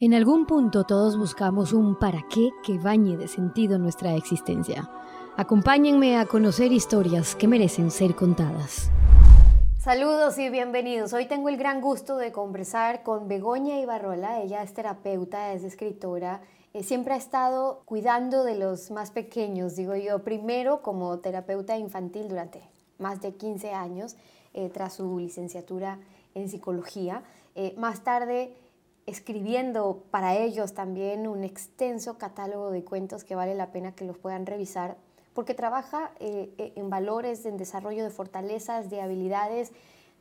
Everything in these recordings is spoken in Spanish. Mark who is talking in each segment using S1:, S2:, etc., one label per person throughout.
S1: En algún punto todos buscamos un para qué que bañe de sentido nuestra existencia. Acompáñenme a conocer historias que merecen ser contadas. Saludos y bienvenidos. Hoy tengo el gran gusto de conversar con Begoña Ibarrola. Ella es terapeuta, es escritora. Eh, siempre ha estado cuidando de los más pequeños, digo yo, primero como terapeuta infantil durante más de 15 años, eh, tras su licenciatura en psicología. Eh, más tarde escribiendo para ellos también un extenso catálogo de cuentos que vale la pena que los puedan revisar, porque trabaja eh, eh, en valores, en desarrollo de fortalezas, de habilidades,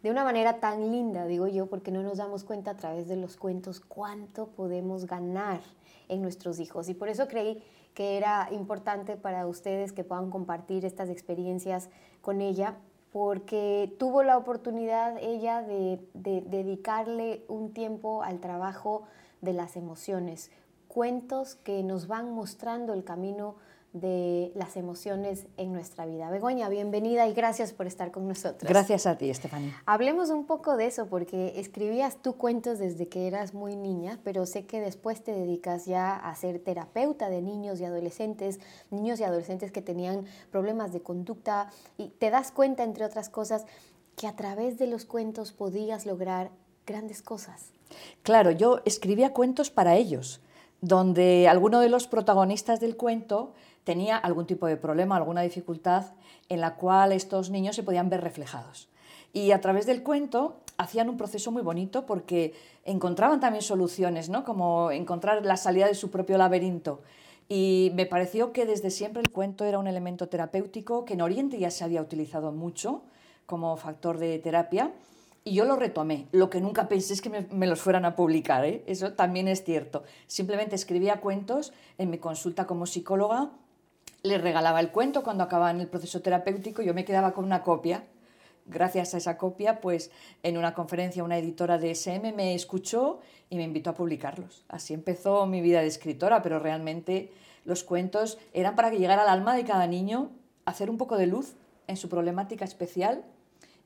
S1: de una manera tan linda, digo yo, porque no nos damos cuenta a través de los cuentos cuánto podemos ganar en nuestros hijos. Y por eso creí que era importante para ustedes que puedan compartir estas experiencias con ella porque tuvo la oportunidad ella de, dedicarle un tiempo al trabajo de las emociones, cuentos que nos van mostrando el camino de las emociones en nuestra vida. Begoña, bienvenida y gracias por estar con nosotros.
S2: Gracias a ti, Estefanía.
S1: Hablemos un poco de eso, porque escribías tú cuentos desde que eras muy niña, pero sé que después te dedicas ya a ser terapeuta de niños y adolescentes, niños y adolescentes que tenían problemas de conducta, y te das cuenta, entre otras cosas, que a través de los cuentos podías lograr grandes cosas.
S2: Claro, yo escribía cuentos para ellos, donde alguno de los protagonistas del cuento tenía algún tipo de problema, alguna dificultad en la cual estos niños se podían ver reflejados. Y a través del cuento hacían un proceso muy bonito porque encontraban también soluciones, ¿no? como encontrar la salida de su propio laberinto. Y me pareció que desde siempre el cuento era un elemento terapéutico que en Oriente ya se había utilizado mucho como factor de terapia. Y yo lo retomé. Lo que nunca pensé es que me, los fueran a publicar. ¿eh? Eso también es cierto. Simplemente escribía cuentos en mi consulta como psicóloga le regalaba el cuento cuando acababa en el proceso terapéutico, yo me quedaba con una copia. Gracias a esa copia, pues en una conferencia una editora de SM me escuchó y me invitó a publicarlos. Así empezó mi vida de escritora, pero realmente los cuentos eran para que llegara al alma de cada niño hacer un poco de luz en su problemática especial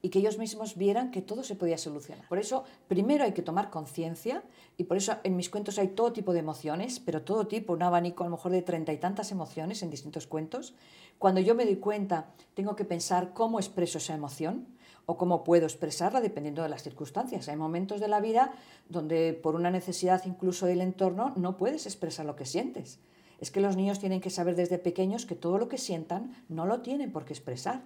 S2: y que ellos mismos vieran que todo se podía solucionar. Por eso, primero hay que tomar conciencia y por eso en mis cuentos hay todo tipo de emociones, pero todo tipo, un abanico a lo mejor de treinta y tantas emociones en distintos cuentos. Cuando yo me doy cuenta, tengo que pensar cómo expreso esa emoción o cómo puedo expresarla dependiendo de las circunstancias. Hay momentos de la vida donde por una necesidad incluso del entorno no puedes expresar lo que sientes. Es que los niños tienen que saber desde pequeños que todo lo que sientan no lo tienen por qué expresar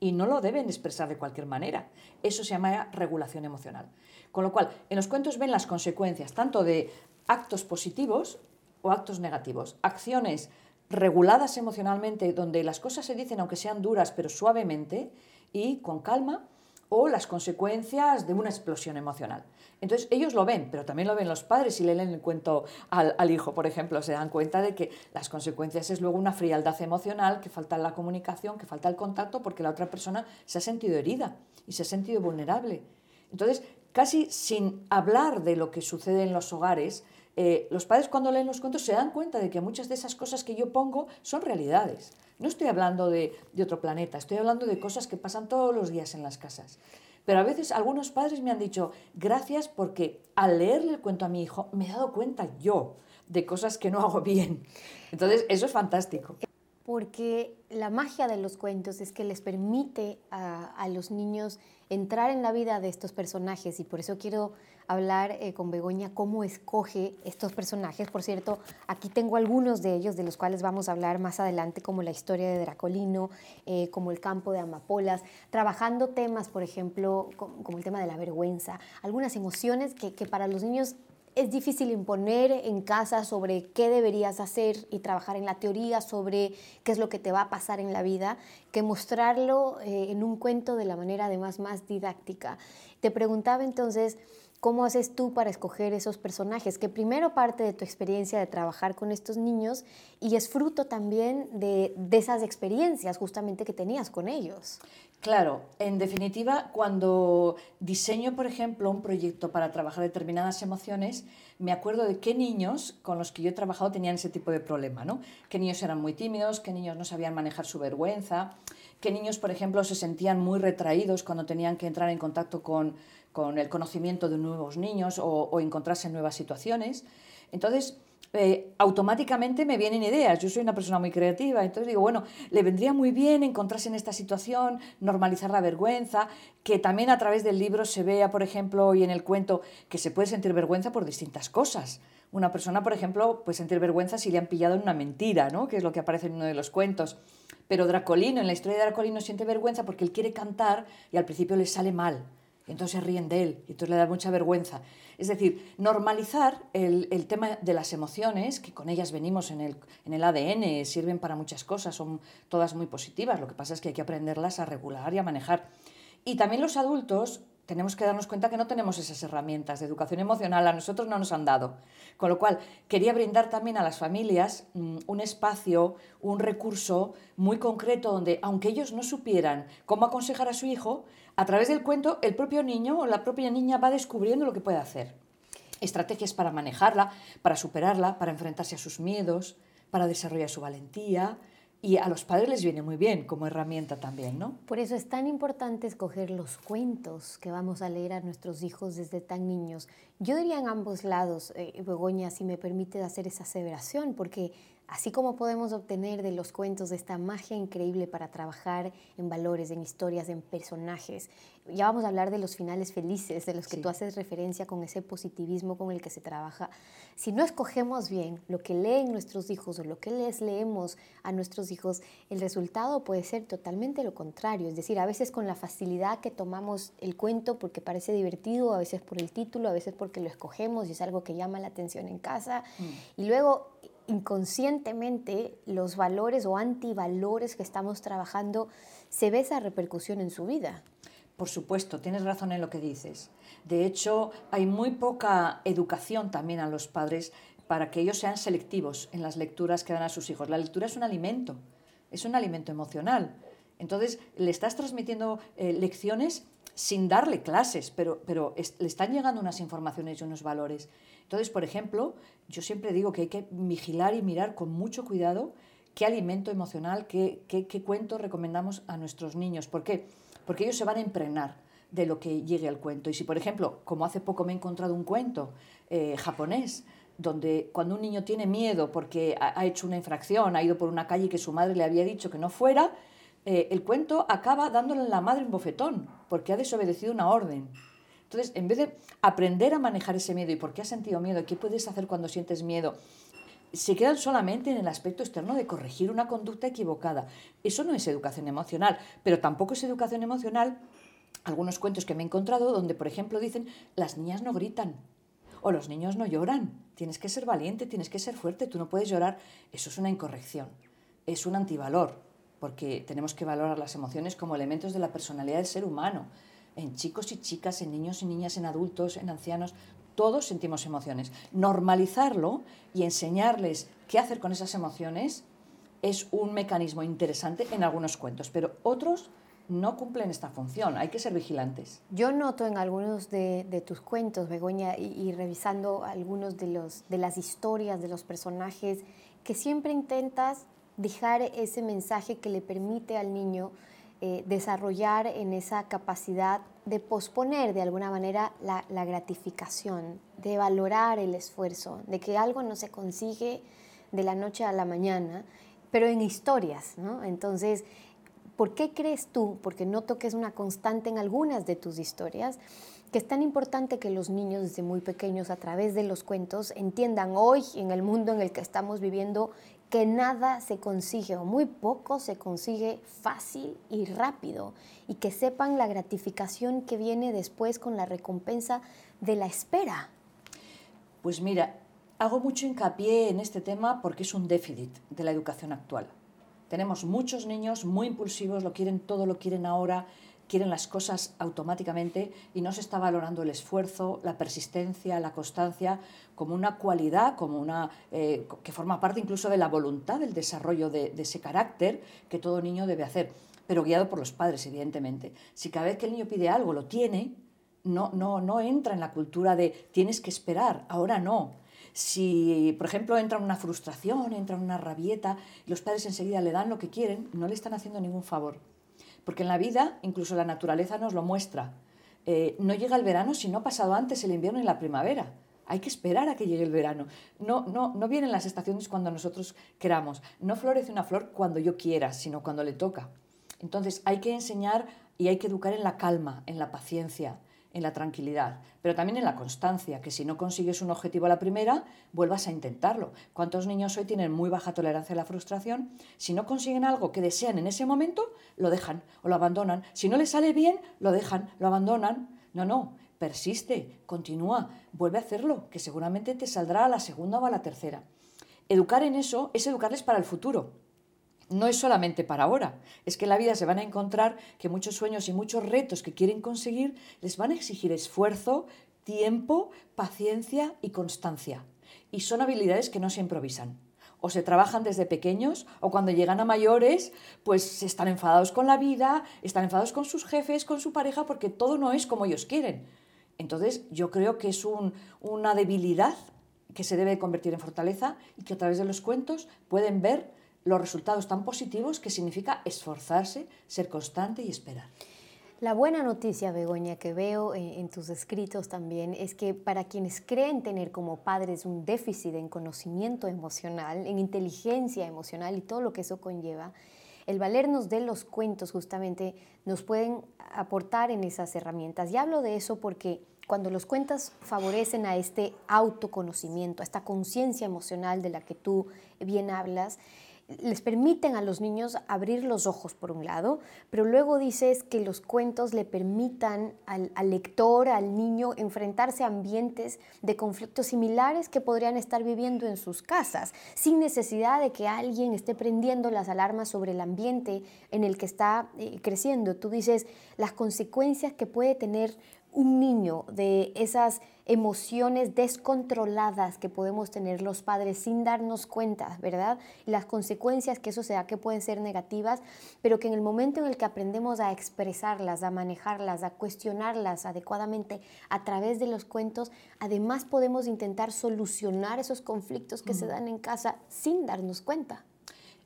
S2: y no lo deben expresar de cualquier manera. Eso se llama regulación emocional. Con lo cual, en los cuentos ven las consecuencias tanto de actos positivos o actos negativos, acciones reguladas emocionalmente donde las cosas se dicen aunque sean duras pero suavemente y con calma o las consecuencias de una explosión emocional. Entonces ellos lo ven, pero también lo ven los padres y le leen el cuento al, hijo, por ejemplo, se dan cuenta de que las consecuencias es luego una frialdad emocional, que falta la comunicación, que falta el contacto, porque la otra persona se ha sentido herida y se ha sentido vulnerable. Entonces, casi sin hablar de lo que sucede en los hogares, eh, los padres cuando leen los cuentos se dan cuenta de que muchas de esas cosas que yo pongo son realidades. No estoy hablando de, otro planeta, estoy hablando de cosas que pasan todos los días en las casas. Pero a veces algunos padres me han dicho, gracias porque al leerle el cuento a mi hijo me he dado cuenta yo de cosas que no hago bien. Entonces, eso es fantástico.
S1: Porque la magia de los cuentos es que les permite a los niños entrar en la vida de estos personajes y por eso quiero hablar eh, con Begoña cómo escoge estos personajes. Por cierto, aquí tengo algunos de ellos de los cuales vamos a hablar más adelante, como la historia de Dracolino, eh, como el campo de amapolas, trabajando temas, por ejemplo, como, el tema de la vergüenza, algunas emociones que, que para los niños es difícil imponer en casa sobre qué deberías hacer y trabajar en la teoría sobre qué es lo que te va a pasar en la vida, que mostrarlo eh, en un cuento de la manera además más didáctica. Te preguntaba entonces, ¿Cómo haces tú para escoger esos personajes? Que primero parte de tu experiencia de trabajar con estos niños y es fruto también de, de, esas experiencias justamente que tenías con ellos.
S2: Claro, en definitiva, cuando diseño, por ejemplo, un proyecto para trabajar determinadas emociones, me acuerdo de qué niños con los que yo he trabajado tenían ese tipo de problema, ¿no? Qué niños eran muy tímidos, qué niños no sabían manejar su vergüenza, qué niños, por ejemplo, se sentían muy retraídos cuando tenían que entrar en contacto con, con el conocimiento de nuevos niños o, encontrarse en nuevas situaciones. Entonces, eh, automáticamente me vienen ideas. Yo soy una persona muy creativa, entonces digo, bueno, le vendría muy bien encontrarse en esta situación, normalizar la vergüenza, que también a través del libro se vea, por ejemplo, y en el cuento, que se puede sentir vergüenza por distintas cosas. Una persona, por ejemplo, puede sentir vergüenza si le han pillado en una mentira, ¿no? que es lo que aparece en uno de los cuentos. Pero Dracolino, en la historia de Dracolino, siente vergüenza porque él quiere cantar y al principio le sale mal. Y entonces se ríen de él y entonces le da mucha vergüenza. Es decir, normalizar el, tema de las emociones, que con ellas venimos en el, en el ADN, sirven para muchas cosas, son todas muy positivas, lo que pasa es que hay que aprenderlas a regular y a manejar. Y también los adultos tenemos que darnos cuenta que no tenemos esas herramientas de educación emocional, a nosotros no nos han dado. Con lo cual, quería brindar también a las familias mm, un espacio, un recurso muy concreto donde, aunque ellos no supieran cómo aconsejar a su hijo, a través del cuento el propio niño o la propia niña va descubriendo lo que puede hacer. Estrategias para manejarla, para superarla, para enfrentarse a sus miedos, para desarrollar su valentía, y a los padres les viene muy bien como herramienta también, ¿no?
S1: Por eso es tan importante escoger los cuentos que vamos a leer a nuestros hijos desde tan niños. Yo diría en ambos lados, eh, Begoña, si me permite hacer esa aseveración, porque así como podemos obtener de los cuentos esta magia increíble para trabajar en valores, en historias, en personajes, ya vamos a hablar de los finales felices, de los que tú haces referencia con ese positivismo con el que se trabaja. Si no escogemos bien lo que leen nuestros hijos o lo que les leemos a nuestros hijos, el resultado puede ser totalmente lo contrario. Es decir, a veces con la facilidad que tomamos el cuento porque parece divertido, a veces por el título, a veces porque lo escogemos y es algo que llama la atención en casa. Mm. Y luego inconscientemente los valores o antivalores que estamos trabajando se ve esa repercusión en su vida.
S2: Por supuesto, tienes razón en lo que dices. De hecho, hay muy poca educación también a los padres para que ellos sean selectivos en las lecturas que dan a sus hijos. La lectura es un alimento, es un alimento emocional. Entonces, le estás transmitiendo eh, lecciones sin darle clases, pero, le están llegando unas informaciones y unos valores. Entonces, por ejemplo, yo siempre digo que hay que vigilar y mirar con mucho cuidado qué alimento emocional, qué, qué, qué cuento recomendamos a nuestros niños. ¿Por qué? porque ellos se van a impregnar de lo que llegue al cuento. Y si, por ejemplo, como hace poco me he encontrado un cuento eh, japonés, donde cuando un niño tiene miedo porque ha, hecho una infracción, ha ido por una calle que su madre le había dicho que no fuera, eh, el cuento acaba dándole a la madre un bofetón, porque ha desobedecido una orden. Entonces, en vez de aprender a manejar ese miedo y por qué has sentido miedo qué puedes hacer cuando sientes miedo, se quedan solamente en el aspecto externo de corregir una conducta equivocada. Eso no es educación emocional, pero tampoco es educación emocional algunos cuentos que me he encontrado donde, por ejemplo, dicen las niñas no gritan o los niños no lloran. Tienes que ser valiente, tienes que ser fuerte, tú no puedes llorar. Eso es una incorrección, es un antivalor, porque tenemos que valorar las emociones como elementos de la personalidad del ser humano, en chicos y chicas, en niños y niñas, en adultos, en ancianos. Todos sentimos emociones. Normalizarlo y enseñarles qué hacer con esas emociones es un mecanismo interesante en algunos cuentos, pero otros no cumplen esta función, hay que ser vigilantes.
S1: Yo noto en algunos de, tus cuentos, Begoña, y, revisando algunos de, los, de las historias de los personajes, que siempre intentas dejar ese mensaje que le permite al niño eh, desarrollar en esa capacidad de posponer de alguna manera la, gratificación, de valorar el esfuerzo, de que algo no se consigue de la noche a la mañana, pero en historias, ¿no? Entonces, ¿por qué crees tú, porque noto que es una constante en algunas de tus historias, que es tan importante que los niños desde muy pequeños a través de los cuentos entiendan hoy en el mundo en el que estamos viviendo que nada se consigue o muy poco se consigue fácil y rápido y que sepan la gratificación que viene después con la recompensa de la espera.
S2: Pues mira, hago mucho hincapié en este tema porque es un déficit de la educación actual. Tenemos muchos niños muy impulsivos, lo quieren todo, lo quieren ahora, quieren las cosas automáticamente y no se está valorando el esfuerzo, la persistencia, la constancia como una cualidad, como una eh, que forma parte incluso de la voluntad del desarrollo de, ese carácter que todo niño debe hacer, pero guiado por los padres, evidentemente. Si cada vez que el niño pide algo lo tiene, no, no, no entra en la cultura de tienes que esperar, ahora no. Si, por ejemplo, entra una frustración, entra una rabieta, y los padres enseguida le dan lo que quieren, no le están haciendo ningún favor. Porque en la vida, incluso la naturaleza nos lo muestra. Eh, no llega el verano si no ha pasado antes el invierno y la primavera. Hay que esperar a que llegue el verano. No, no, no vienen las estaciones cuando nosotros queramos. No florece una flor cuando yo quiera, sino cuando le toca. Entonces hay que enseñar y hay que educar en la calma, en la paciencia, en la tranquilidad, pero también en la constancia, que si no consigues un objetivo a la primera, vuelvas a intentarlo. ¿Cuántos niños hoy tienen muy baja tolerancia a la frustración? Si no consiguen algo que desean en ese momento, lo dejan o lo abandonan. Si no les sale bien, lo dejan, lo abandonan. No, no, persiste, continúa, vuelve a hacerlo, que seguramente te saldrá a la segunda o a la tercera. Educar en eso es educarles para el futuro. No es solamente para ahora, es que en la vida se van a encontrar que muchos sueños y muchos retos que quieren conseguir les van a exigir esfuerzo, tiempo, paciencia y constancia. Y son habilidades que no se improvisan. O se trabajan desde pequeños o cuando llegan a mayores, pues están enfadados con la vida, están enfadados con sus jefes, con su pareja, porque todo no es como ellos quieren. Entonces, yo creo que es una debilidad que se debe convertir en fortaleza y que a través de los cuentos pueden ver los resultados tan positivos que significa esforzarse, ser constante y esperar.
S1: La buena noticia, Begoña, que veo en, tus escritos también es que para quienes creen tener como padres un déficit en conocimiento emocional, en inteligencia emocional y todo lo que eso conlleva, el valernos de los cuentos justamente nos pueden aportar en esas herramientas. Y hablo de eso porque cuando los cuentos favorecen a este autoconocimiento, a esta conciencia emocional de la que tú bien hablas, les permiten a los niños abrir los ojos por un lado, pero luego dices que los cuentos le permitan al, lector, al niño, enfrentarse a ambientes de conflictos similares que podrían estar viviendo en sus casas, sin necesidad de que alguien esté prendiendo las alarmas sobre el ambiente en el que está eh, creciendo. Tú dices las consecuencias que puede tener un niño de esas emociones descontroladas que podemos tener los padres sin darnos cuenta, ¿verdad? Y las consecuencias que eso sea que pueden ser negativas, pero que en el momento en el que aprendemos a expresarlas, a manejarlas, a cuestionarlas adecuadamente a través de los cuentos, además podemos intentar solucionar esos conflictos que se dan en casa sin darnos cuenta.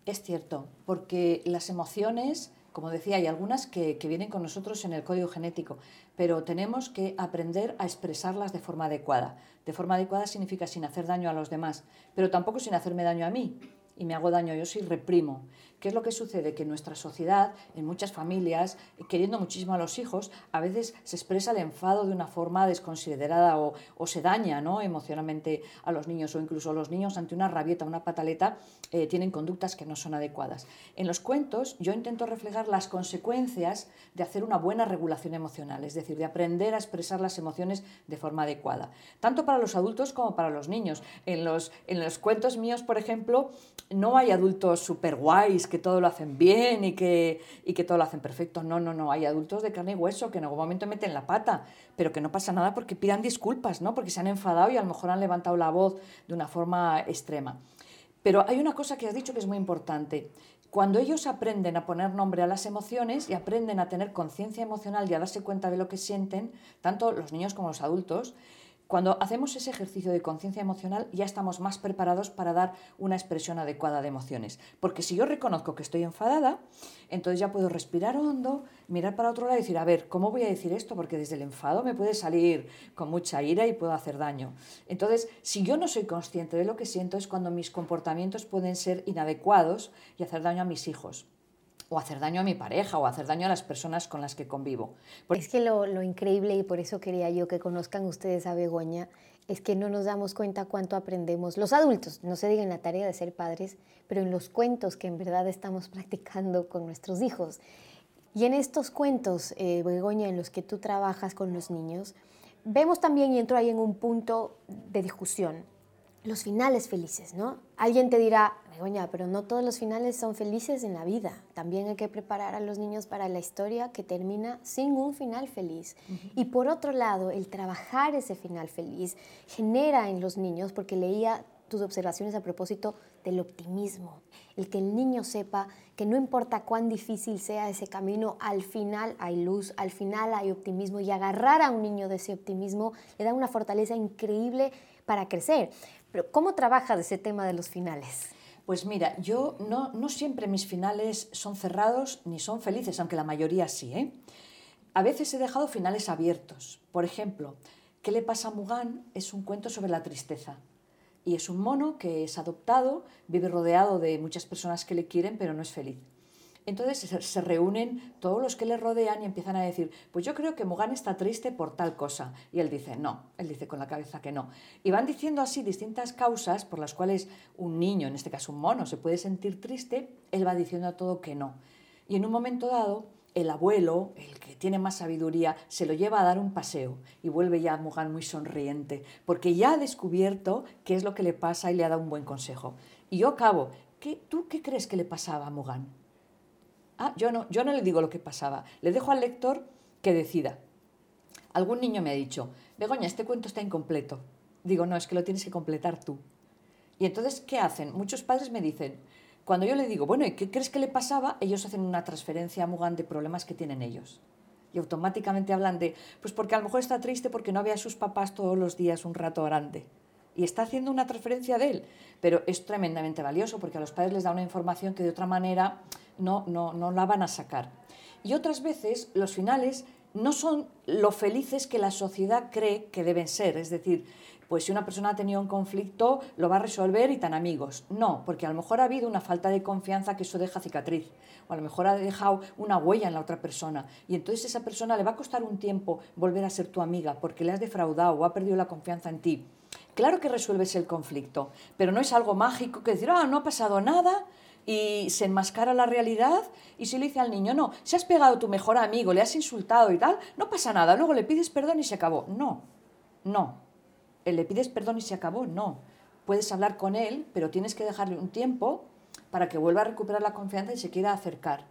S2: Es cierto, porque las emociones como decía, hay algunas que, vienen con nosotros en el código genético, pero tenemos que aprender a expresarlas de forma adecuada. De forma adecuada significa sin hacer daño a los demás, pero tampoco sin hacerme daño a mí y me hago daño yo si reprimo. ¿Qué es lo que sucede? Que en nuestra sociedad, en muchas familias, queriendo muchísimo a los hijos, a veces se expresa el enfado de una forma desconsiderada o, se daña ¿no? emocionalmente a los niños o incluso los niños ante una rabieta, una pataleta, eh, tienen conductas que no son adecuadas. En los cuentos yo intento reflejar las consecuencias de hacer una buena regulación emocional, es decir, de aprender a expresar las emociones de forma adecuada, tanto para los adultos como para los niños. En los, en los cuentos míos, por ejemplo, no hay adultos super guays que todo lo hacen bien y que, y que todo lo hacen perfecto. No, no, no. Hay adultos de carne y hueso que en algún momento meten la pata, pero que no pasa nada porque pidan disculpas, ¿no? Porque se han enfadado y a lo mejor han levantado la voz de una forma extrema. Pero hay una cosa que has dicho que es muy importante. Cuando ellos aprenden a poner nombre a las emociones y aprenden a tener conciencia emocional y a darse cuenta de lo que sienten, tanto los niños como los adultos, cuando hacemos ese ejercicio de conciencia emocional ya estamos más preparados para dar una expresión adecuada de emociones. Porque si yo reconozco que estoy enfadada, entonces ya puedo respirar hondo, mirar para otro lado y decir, a ver, ¿cómo voy a decir esto? Porque desde el enfado me puede salir con mucha ira y puedo hacer daño. Entonces, si yo no soy consciente de lo que siento es cuando mis comportamientos pueden ser inadecuados y hacer daño a mis hijos o hacer daño a mi pareja o hacer daño a las personas con las que convivo.
S1: Es que lo, lo, increíble, y por eso quería yo que conozcan ustedes a Begoña, es que no nos damos cuenta cuánto aprendemos. Los adultos, no se digan la tarea de ser padres, pero en los cuentos que en verdad estamos practicando con nuestros hijos. Y en estos cuentos, eh, Begoña, en los que tú trabajas con los niños, vemos también, y entro ahí en un punto de discusión, los finales felices, ¿no? Alguien te dirá, Begoña, pero no todos los finales son felices en la vida. También hay que preparar a los niños para la historia que termina sin un final feliz. Y por otro lado, el trabajar ese final feliz genera en los niños, porque leía tus observaciones a propósito del optimismo, el que el niño sepa que no importa cuán difícil sea ese camino, al final hay luz, al final hay optimismo y agarrar a un niño de ese optimismo le da una fortaleza increíble para crecer. Pero ¿cómo trabajas ese tema de los finales?
S2: Pues mira, yo no, siempre mis finales son cerrados ni son felices, aunque la mayoría sí. ¿eh? A veces he dejado finales abiertos. Por ejemplo, ¿Qué le pasa a Mugan? Es un cuento sobre la tristeza. Y es un mono que es adoptado, vive rodeado de muchas personas que le quieren, pero no es feliz. Entonces se reúnen todos los que le rodean y empiezan a decir, pues yo creo que Mugan está triste por tal cosa. Y él dice, no, él dice con la cabeza que no. Y van diciendo así distintas causas por las cuales un niño, en este caso un mono, se puede sentir triste, él va diciendo a todo que no. Y en un momento dado, el abuelo, el que tiene más sabiduría, se lo lleva a dar un paseo y vuelve ya Mugan muy sonriente, porque ya ha descubierto qué es lo que le pasa y le ha dado un buen consejo. Y yo acabo, ¿qué, ¿tú qué crees que le pasaba a Mugan? Ah, yo no, yo no le digo lo que pasaba. Le dejo al lector que decida. Algún niño me ha dicho, Begoña, este cuento está incompleto. Digo, no, es que lo tienes que completar tú. Y entonces, ¿qué hacen? Muchos padres me dicen, cuando yo le digo, bueno, ¿y qué crees que le pasaba? Ellos hacen una transferencia a Mugan de problemas que tienen ellos. Y automáticamente hablan de, pues porque a lo mejor está triste porque no ve a sus papás todos los días un rato grande. Y está haciendo una transferencia de él. Pero es tremendamente valioso porque a los padres les da una información que de otra manera no, no, no la van a sacar. Y otras veces los finales no son lo felices que la sociedad cree que deben ser. Es decir, pues si una persona ha tenido un conflicto, lo va a resolver y tan amigos. No, porque a lo mejor ha habido una falta de confianza que eso deja cicatriz. O a lo mejor ha dejado una huella en la otra persona. Y entonces esa persona le va a costar un tiempo volver a ser tu amiga porque le has defraudado o ha perdido la confianza en ti. Claro que resuelves el conflicto, pero no es algo mágico que decir, ah, no ha pasado nada, y se enmascara la realidad y se le dice al niño, no, si has pegado a tu mejor amigo, le has insultado y tal, no pasa nada, luego le pides perdón y se acabó. No, no. Le pides perdón y se acabó, no. Puedes hablar con él, pero tienes que dejarle un tiempo para que vuelva a recuperar la confianza y se quiera acercar.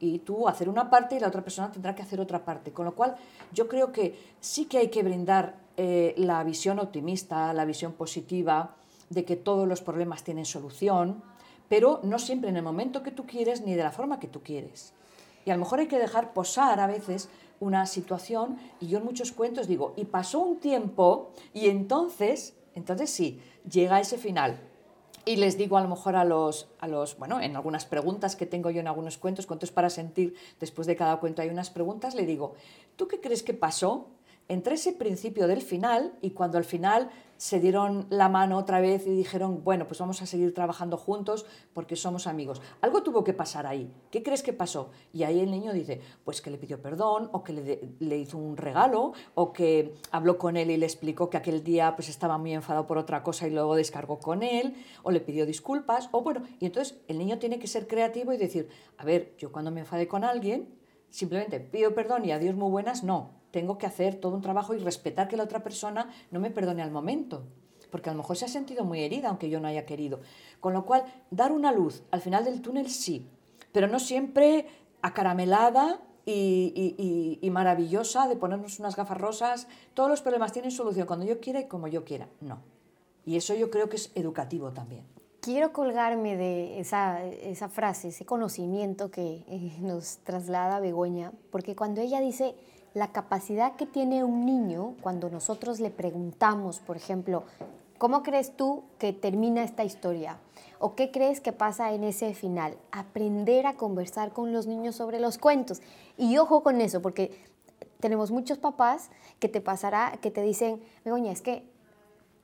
S2: Y tú hacer una parte y la otra persona tendrá que hacer otra parte. Con lo cual, yo creo que sí que hay que brindar eh, la visión optimista, la visión positiva de que todos los problemas tienen solución, pero no siempre en el momento que tú quieres ni de la forma que tú quieres. Y a lo mejor hay que dejar posar a veces una situación y yo en muchos cuentos digo, y pasó un tiempo y entonces, entonces sí, llega ese final. Y les digo a lo mejor a los, a los, bueno, en algunas preguntas que tengo yo en algunos cuentos, cuentos para sentir, después de cada cuento hay unas preguntas, le digo, ¿tú qué crees que pasó entre ese principio del final y cuando al final se dieron la mano otra vez y dijeron, bueno, pues vamos a seguir trabajando juntos porque somos amigos. Algo tuvo que pasar ahí. ¿Qué crees que pasó? Y ahí el niño dice, pues que le pidió perdón o que le, le hizo un regalo o que habló con él y le explicó que aquel día pues estaba muy enfadado por otra cosa y luego descargó con él o le pidió disculpas o bueno, y entonces el niño tiene que ser creativo y decir, a ver, yo cuando me enfadé con alguien, simplemente pido perdón y adiós muy buenas, no tengo que hacer todo un trabajo y respetar que la otra persona no me perdone al momento, porque a lo mejor se ha sentido muy herida aunque yo no haya querido. Con lo cual, dar una luz al final del túnel sí, pero no siempre acaramelada y, y, maravillosa de ponernos unas gafas rosas. Todos los problemas tienen solución cuando yo quiera y como yo quiera. No. Y eso yo creo que es educativo también.
S1: Quiero colgarme de esa, esa frase, ese conocimiento que eh, nos traslada Begoña, porque cuando ella dice la capacidad que tiene un niño cuando nosotros le preguntamos, por ejemplo, ¿cómo crees tú que termina esta historia? ¿O qué crees que pasa en ese final? Aprender a conversar con los niños sobre los cuentos. Y ojo con eso, porque tenemos muchos papás que te pasará, que te dicen, Begoña, es que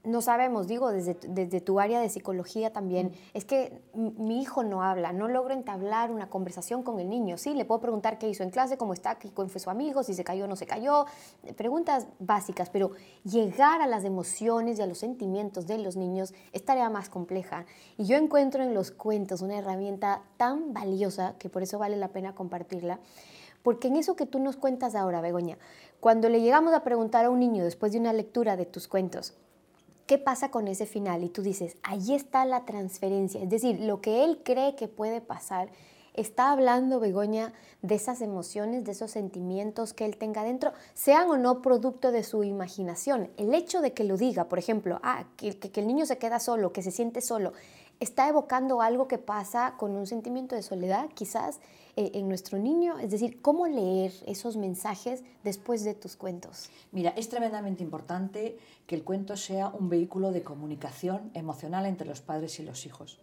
S1: no sabemos, digo, desde, desde tu área de psicología también, mm. es que mi hijo no habla, no logro entablar una conversación con el niño. Sí, le puedo preguntar qué hizo en clase, cómo está, qué fue su amigo, si se cayó o no se cayó, preguntas básicas, pero llegar a las emociones y a los sentimientos de los niños es tarea más compleja. Y yo encuentro en los cuentos una herramienta tan valiosa que por eso vale la pena compartirla. Porque en eso que tú nos cuentas ahora, Begoña, cuando le llegamos a preguntar a un niño después de una lectura de tus cuentos, ¿Qué pasa con ese final? Y tú dices, ahí está la transferencia. Es decir, lo que él cree que puede pasar, está hablando Begoña de esas emociones, de esos sentimientos que él tenga dentro, sean o no producto de su imaginación. El hecho de que lo diga, por ejemplo, ah, que, que el niño se queda solo, que se siente solo, está evocando algo que pasa con un sentimiento de soledad, quizás en nuestro niño? Es decir, ¿cómo leer esos mensajes después de tus cuentos?
S2: Mira, es tremendamente importante que el cuento sea un vehículo de comunicación emocional entre los padres y los hijos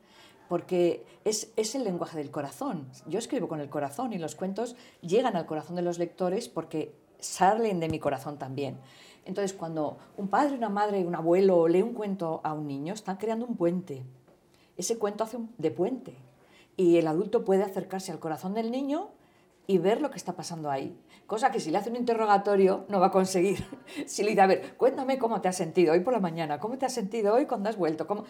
S2: porque es, es, el lenguaje del corazón. Yo escribo con el corazón y los cuentos llegan al corazón de los lectores porque salen de mi corazón también. Entonces, cuando un padre, una madre, un abuelo lee un cuento a un niño, están creando un puente. Ese cuento hace de puente. Y el adulto puede acercarse al corazón del niño y ver lo que está pasando ahí. Cosa que si le hace un interrogatorio no va a conseguir. si le dice, a ver, cuéntame cómo te has sentido hoy por la mañana, cómo te has sentido hoy cuando has vuelto. ¿Cómo?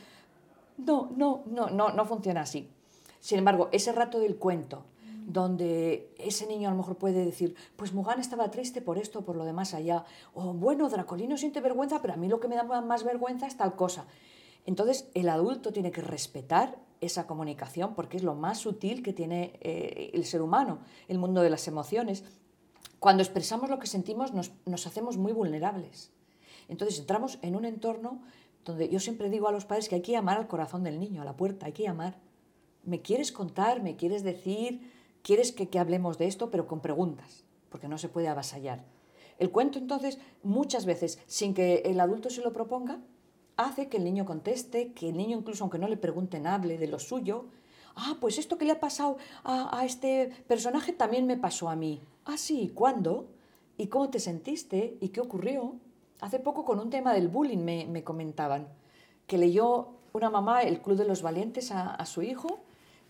S2: No, no, no, no, no funciona así. Sin embargo, ese rato del cuento, donde ese niño a lo mejor puede decir, pues Mugan estaba triste por esto o por lo demás allá, o bueno, Dracolino siente vergüenza, pero a mí lo que me da más vergüenza es tal cosa. Entonces, el adulto tiene que respetar esa comunicación porque es lo más sutil que tiene eh, el ser humano, el mundo de las emociones. Cuando expresamos lo que sentimos nos, hacemos muy vulnerables. Entonces entramos en un entorno donde yo siempre digo a los padres que hay que llamar al corazón del niño, a la puerta, hay que llamar. ¿Me quieres contar? ¿Me quieres decir? quieres que, hablemos de esto, pero con preguntas, porque no se puede avasallar. El cuento, entonces, muchas veces, sin que el adulto se lo proponga, hace que el niño conteste, que el niño, incluso aunque no le pregunten, hable de lo suyo. Ah, pues esto que le ha pasado a, este personaje también me pasó a mí. Ah, sí, ¿cuándo? ¿Y cómo te sentiste? ¿Y qué ocurrió? Hace poco con un tema del bullying me, comentaban, que leyó una mamá el Club de los Valientes a su hijo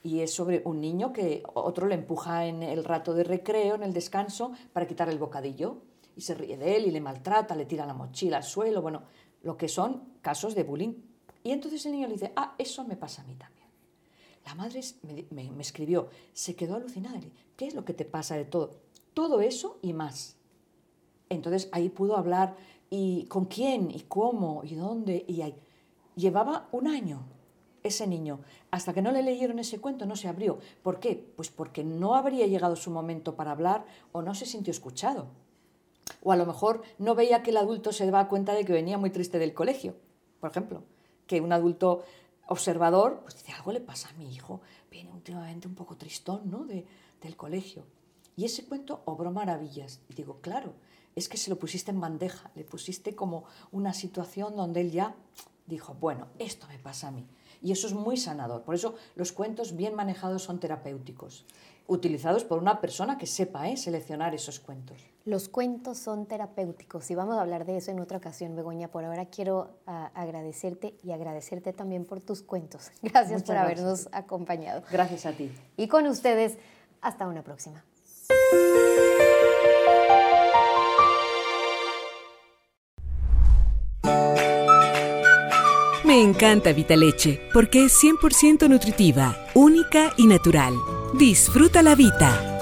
S2: y es sobre un niño que otro le empuja en el rato de recreo, en el descanso, para quitar el bocadillo y se ríe de él y le maltrata, le tira la mochila al suelo, bueno, lo que son casos de bullying. Y entonces el niño le dice, ah, eso me pasa a mí también. La madre me, me, escribió, se quedó alucinada, ¿qué es lo que te pasa de todo? Todo eso y más. Entonces ahí pudo hablar y con quién y cómo y dónde y ahí. Llevaba un año ese niño, hasta que no le leyeron ese cuento, no se abrió. ¿Por qué? Pues porque no habría llegado su momento para hablar o no se sintió escuchado. O a lo mejor no veía que el adulto se daba cuenta de que venía muy triste del colegio, por ejemplo. Que un adulto observador, pues dice, algo le pasa a mi hijo, viene últimamente un poco tristón, ¿no? De, del colegio. Y ese cuento obró maravillas. Y digo, claro, es que se lo pusiste en bandeja, le pusiste como una situación donde él ya dijo, bueno, esto me pasa a mí. Y eso es muy sanador. Por eso los cuentos bien manejados son terapéuticos, utilizados por una persona que sepa ¿eh? seleccionar esos cuentos.
S1: Los cuentos son terapéuticos y vamos a hablar de eso en otra ocasión, Begoña. Por ahora quiero ah, agradecerte y agradecerte también por tus cuentos. Gracias por habernos acompañado.
S2: Gracias a ti.
S1: Y con ustedes, hasta una próxima.
S3: Me encanta Vitaleche porque es 100% nutritiva, única y natural. Disfruta la vida.